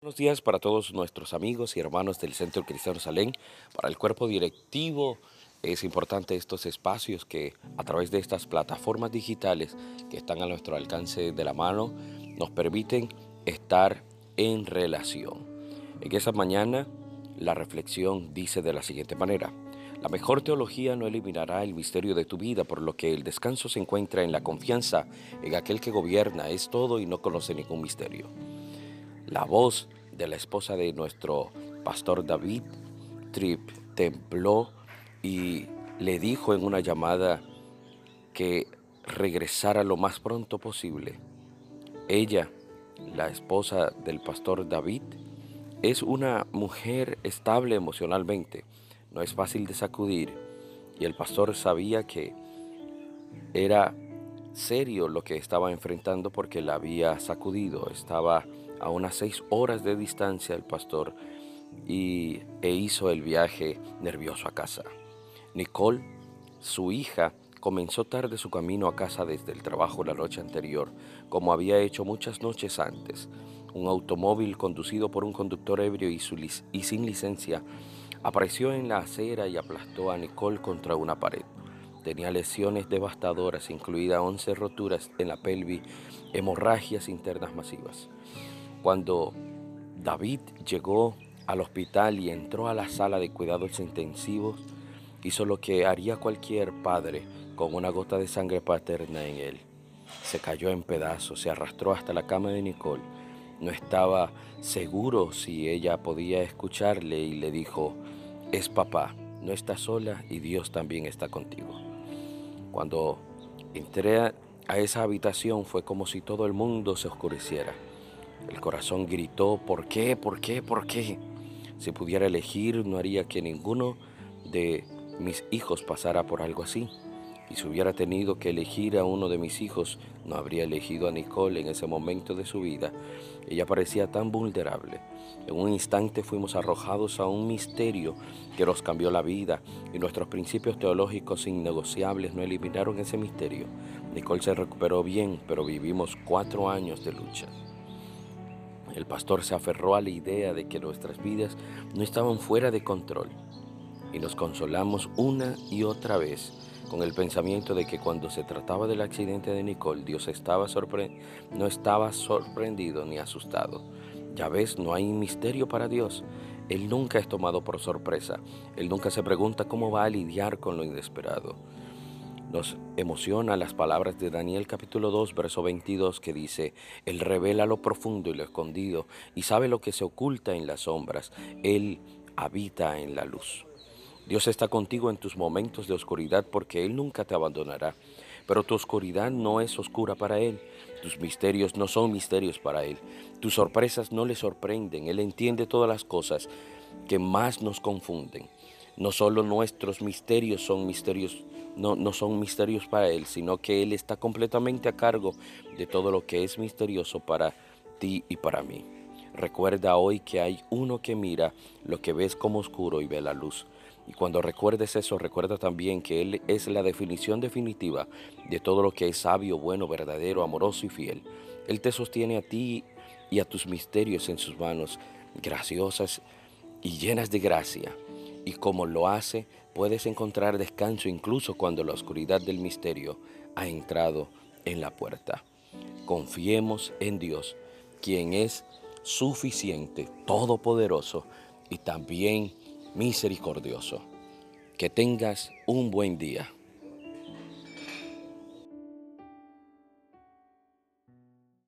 Buenos días para todos nuestros amigos y hermanos del Centro Cristiano Salén. Para el cuerpo directivo es importante estos espacios que a través de estas plataformas digitales que están a nuestro alcance de la mano nos permiten estar en relación. En esa mañana la reflexión dice de la siguiente manera. La mejor teología no eliminará el misterio de tu vida, por lo que el descanso se encuentra en la confianza en aquel que gobierna, es todo y no conoce ningún misterio. La voz de la esposa de nuestro pastor David Tripp tembló y le dijo en una llamada que regresara lo más pronto posible. Ella, la esposa del pastor David, es una mujer estable emocionalmente, no es fácil de sacudir y el pastor sabía que era serio lo que estaba enfrentando porque la había sacudido, estaba a unas seis horas de distancia el pastor y, e hizo el viaje nervioso a casa. Nicole, su hija, comenzó tarde su camino a casa desde el trabajo la noche anterior, como había hecho muchas noches antes. Un automóvil conducido por un conductor ebrio y, y sin licencia apareció en la acera y aplastó a Nicole contra una pared. Tenía lesiones devastadoras, incluidas 11 roturas en la pelvis, hemorragias internas masivas. Cuando David llegó al hospital y entró a la sala de cuidados intensivos, hizo lo que haría cualquier padre con una gota de sangre paterna en él. Se cayó en pedazos, se arrastró hasta la cama de Nicole. No estaba seguro si ella podía escucharle y le dijo, es papá, no estás sola y Dios también está contigo. Cuando entré a esa habitación fue como si todo el mundo se oscureciera. El corazón gritó, ¿por qué? ¿Por qué? ¿Por qué? Si pudiera elegir, no haría que ninguno de mis hijos pasara por algo así. Y si hubiera tenido que elegir a uno de mis hijos, no habría elegido a Nicole en ese momento de su vida. Ella parecía tan vulnerable. En un instante fuimos arrojados a un misterio que nos cambió la vida y nuestros principios teológicos innegociables no eliminaron ese misterio. Nicole se recuperó bien, pero vivimos cuatro años de lucha. El pastor se aferró a la idea de que nuestras vidas no estaban fuera de control y nos consolamos una y otra vez con el pensamiento de que cuando se trataba del accidente de Nicole, Dios no estaba sorprendido ni asustado. Ya ves, no hay misterio para Dios. Él nunca es tomado por sorpresa. Él nunca se pregunta cómo va a lidiar con lo inesperado. Nos emociona las palabras de Daniel capítulo 2, verso 22 que dice, Él revela lo profundo y lo escondido y sabe lo que se oculta en las sombras. Él habita en la luz. Dios está contigo en tus momentos de oscuridad porque Él nunca te abandonará. Pero tu oscuridad no es oscura para Él. Tus misterios no son misterios para Él. Tus sorpresas no le sorprenden. Él entiende todas las cosas que más nos confunden. No solo nuestros misterios son misterios, no, no son misterios para Él, sino que Él está completamente a cargo de todo lo que es misterioso para ti y para mí. Recuerda hoy que hay uno que mira lo que ves como oscuro y ve la luz. Y cuando recuerdes eso, recuerda también que Él es la definición definitiva de todo lo que es sabio, bueno, verdadero, amoroso y fiel. Él te sostiene a ti y a tus misterios en sus manos, graciosas y llenas de gracia y como lo hace, puedes encontrar descanso incluso cuando la oscuridad del misterio ha entrado en la puerta. Confiemos en Dios, quien es suficiente, todopoderoso y también misericordioso. Que tengas un buen día.